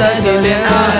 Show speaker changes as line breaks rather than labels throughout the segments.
在的恋爱。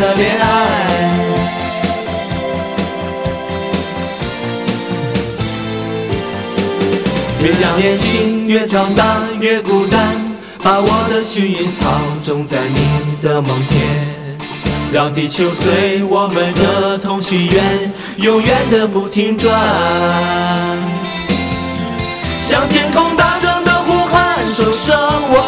的恋爱。别让年轻越长大越孤单，把我的幸运草种在你的梦田，让地球随我们的同心圆，永远的不停转。向天空大声的呼喊，说声我